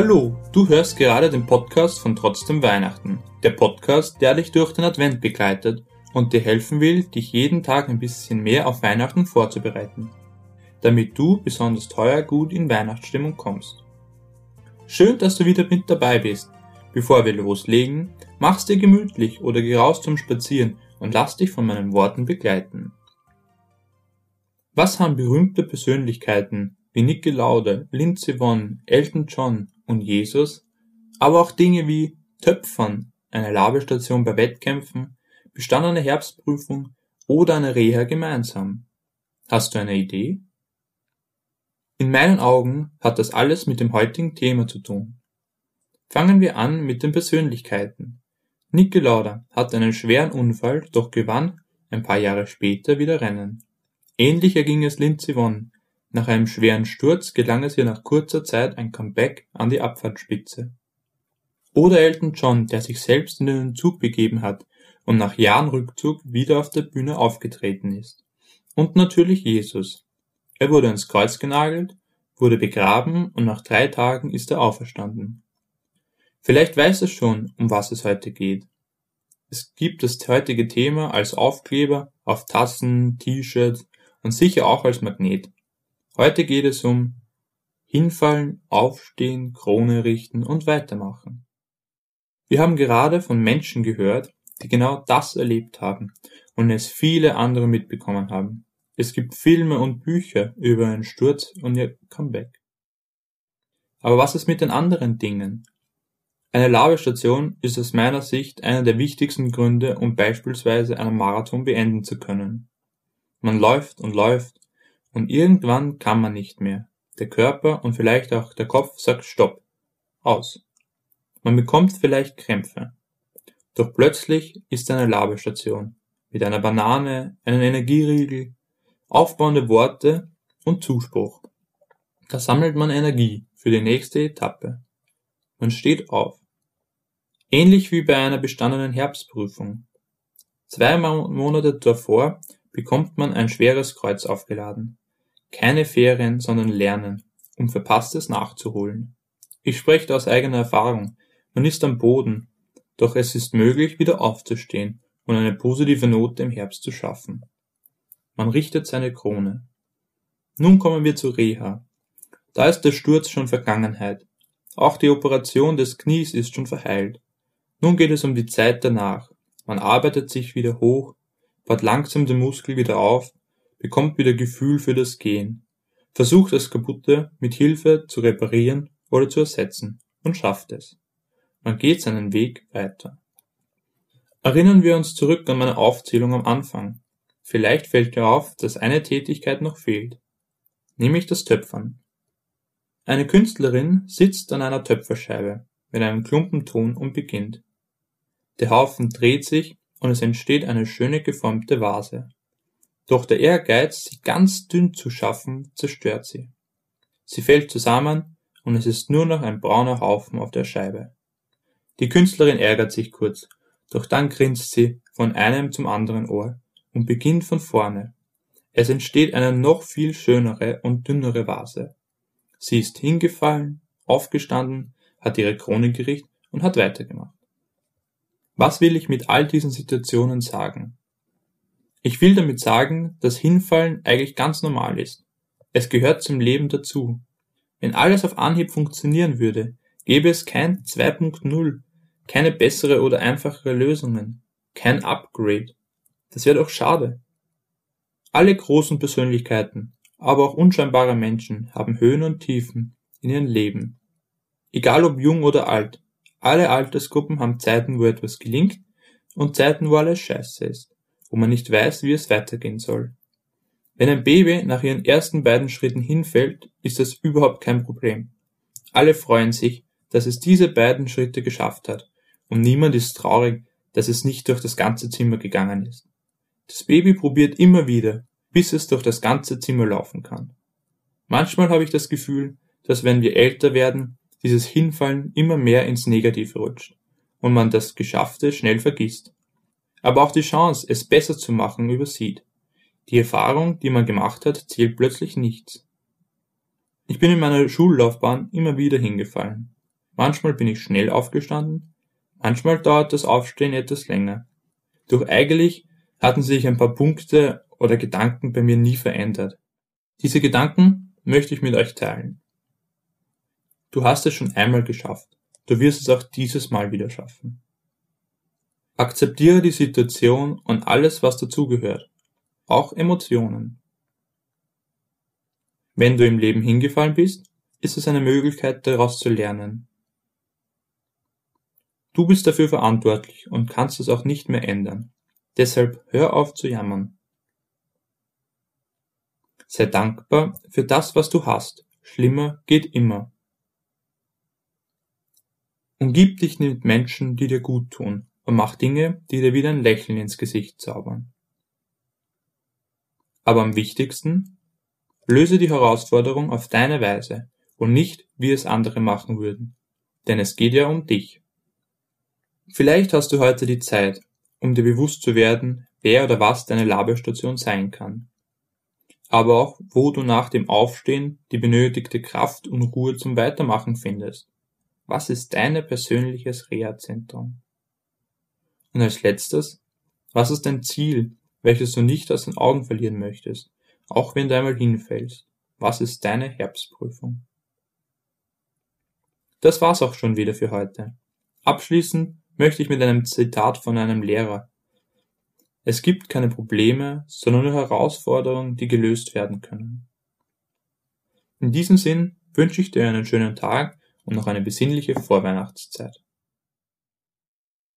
Hallo, du hörst gerade den Podcast von Trotzdem Weihnachten. Der Podcast, der dich durch den Advent begleitet und dir helfen will, dich jeden Tag ein bisschen mehr auf Weihnachten vorzubereiten. Damit du besonders teuer gut in Weihnachtsstimmung kommst. Schön, dass du wieder mit dabei bist. Bevor wir loslegen, mach's dir gemütlich oder geh raus zum Spazieren und lass dich von meinen Worten begleiten. Was haben berühmte Persönlichkeiten wie Niki Lauda, Lindsey Vonn, Elton John und Jesus, aber auch Dinge wie Töpfern, eine Labestation bei Wettkämpfen, bestandene Herbstprüfung oder eine Reha gemeinsam? Hast du eine Idee? In meinen Augen hat das alles mit dem heutigen Thema zu tun. Fangen wir an mit den Persönlichkeiten. Niki Lauda hatte einen schweren Unfall, doch gewann ein paar Jahre später wieder Rennen. Ähnlich erging es Lindsey Vonn, nach einem schweren Sturz gelang es ihr nach kurzer Zeit ein Comeback an die Abfahrtsspitze. Oder Elton John, der sich selbst in den Zug begeben hat und nach Jahren Rückzug wieder auf der Bühne aufgetreten ist. Und natürlich Jesus. Er wurde ans Kreuz genagelt, wurde begraben und nach drei Tagen ist er auferstanden. Vielleicht weißt du schon, um was es heute geht. Es gibt das heutige Thema als Aufkleber auf Tassen, T-Shirts und sicher auch als Magnet. Heute geht es um Hinfallen, Aufstehen, Krone richten und weitermachen. Wir haben gerade von Menschen gehört, die genau das erlebt haben und es viele andere mitbekommen haben. Es gibt Filme und Bücher über einen Sturz und ihr Comeback. Aber was ist mit den anderen Dingen? Eine Labestation ist aus meiner Sicht einer der wichtigsten Gründe, um beispielsweise einen Marathon beenden zu können. Man läuft und läuft und irgendwann kann man nicht mehr. Der Körper und vielleicht auch der Kopf sagt Stopp. Aus. Man bekommt vielleicht Krämpfe. Doch plötzlich ist eine Labestation mit einer Banane, einem Energieriegel, aufbauende Worte und Zuspruch. Da sammelt man Energie für die nächste Etappe. Man steht auf. Ähnlich wie bei einer bestandenen Herbstprüfung. Zwei Monate davor bekommt man ein schweres Kreuz aufgeladen. Keine Ferien, sondern Lernen, um Verpasstes nachzuholen. Ich spreche aus eigener Erfahrung. Man ist am Boden, doch es ist möglich, wieder aufzustehen und eine positive Note im Herbst zu schaffen. Man richtet seine Krone. Nun kommen wir zu Reha. Da ist der Sturz schon Vergangenheit. Auch die Operation des Knies ist schon verheilt. Nun geht es um die Zeit danach. Man arbeitet sich wieder hoch, baut langsam den Muskel wieder auf bekommt wieder Gefühl für das Gehen, versucht das Kaputte mit Hilfe zu reparieren oder zu ersetzen und schafft es. Man geht seinen Weg weiter. Erinnern wir uns zurück an meine Aufzählung am Anfang. Vielleicht fällt dir auf, dass eine Tätigkeit noch fehlt, nämlich das Töpfern. Eine Künstlerin sitzt an einer Töpferscheibe mit einem Klumpen Ton und beginnt. Der Haufen dreht sich und es entsteht eine schöne geformte Vase. Doch der Ehrgeiz, sie ganz dünn zu schaffen, zerstört sie. Sie fällt zusammen und es ist nur noch ein brauner Haufen auf der Scheibe. Die Künstlerin ärgert sich kurz, doch dann grinst sie von einem zum anderen Ohr und beginnt von vorne. Es entsteht eine noch viel schönere und dünnere Vase. Sie ist hingefallen, aufgestanden, hat ihre Krone gerichtet und hat weitergemacht. Was will ich mit all diesen Situationen sagen? Ich will damit sagen, dass Hinfallen eigentlich ganz normal ist. Es gehört zum Leben dazu. Wenn alles auf Anhieb funktionieren würde, gäbe es kein 2.0, keine bessere oder einfachere Lösungen, kein Upgrade. Das wäre doch schade. Alle großen Persönlichkeiten, aber auch unscheinbare Menschen haben Höhen und Tiefen in ihrem Leben. Egal ob jung oder alt, alle Altersgruppen haben Zeiten, wo etwas gelingt und Zeiten, wo alles scheiße ist wo man nicht weiß, wie es weitergehen soll. Wenn ein Baby nach ihren ersten beiden Schritten hinfällt, ist das überhaupt kein Problem. Alle freuen sich, dass es diese beiden Schritte geschafft hat, und niemand ist traurig, dass es nicht durch das ganze Zimmer gegangen ist. Das Baby probiert immer wieder, bis es durch das ganze Zimmer laufen kann. Manchmal habe ich das Gefühl, dass wenn wir älter werden, dieses Hinfallen immer mehr ins Negative rutscht und man das Geschaffte schnell vergisst aber auch die Chance, es besser zu machen, übersieht. Die Erfahrung, die man gemacht hat, zählt plötzlich nichts. Ich bin in meiner Schullaufbahn immer wieder hingefallen. Manchmal bin ich schnell aufgestanden, manchmal dauert das Aufstehen etwas länger. Doch eigentlich hatten sich ein paar Punkte oder Gedanken bei mir nie verändert. Diese Gedanken möchte ich mit euch teilen. Du hast es schon einmal geschafft. Du wirst es auch dieses Mal wieder schaffen. Akzeptiere die Situation und alles, was dazugehört. Auch Emotionen. Wenn du im Leben hingefallen bist, ist es eine Möglichkeit, daraus zu lernen. Du bist dafür verantwortlich und kannst es auch nicht mehr ändern. Deshalb hör auf zu jammern. Sei dankbar für das, was du hast. Schlimmer geht immer. Umgib dich mit Menschen, die dir gut tun, und mach Dinge, die dir wieder ein Lächeln ins Gesicht zaubern. Aber am wichtigsten, löse die Herausforderung auf deine Weise und nicht, wie es andere machen würden. Denn es geht ja um dich. Vielleicht hast du heute die Zeit, um dir bewusst zu werden, wer oder was deine Laberstation sein kann. Aber auch, wo du nach dem Aufstehen die benötigte Kraft und Ruhe zum Weitermachen findest. Was ist deine persönliches Reha-Zentrum? Und als letztes, was ist dein Ziel, welches du nicht aus den Augen verlieren möchtest, auch wenn du einmal hinfällst? Was ist deine Herbstprüfung? Das war's auch schon wieder für heute. Abschließend möchte ich mit einem Zitat von einem Lehrer. Es gibt keine Probleme, sondern nur Herausforderungen, die gelöst werden können. In diesem Sinn wünsche ich dir einen schönen Tag und noch eine besinnliche Vorweihnachtszeit.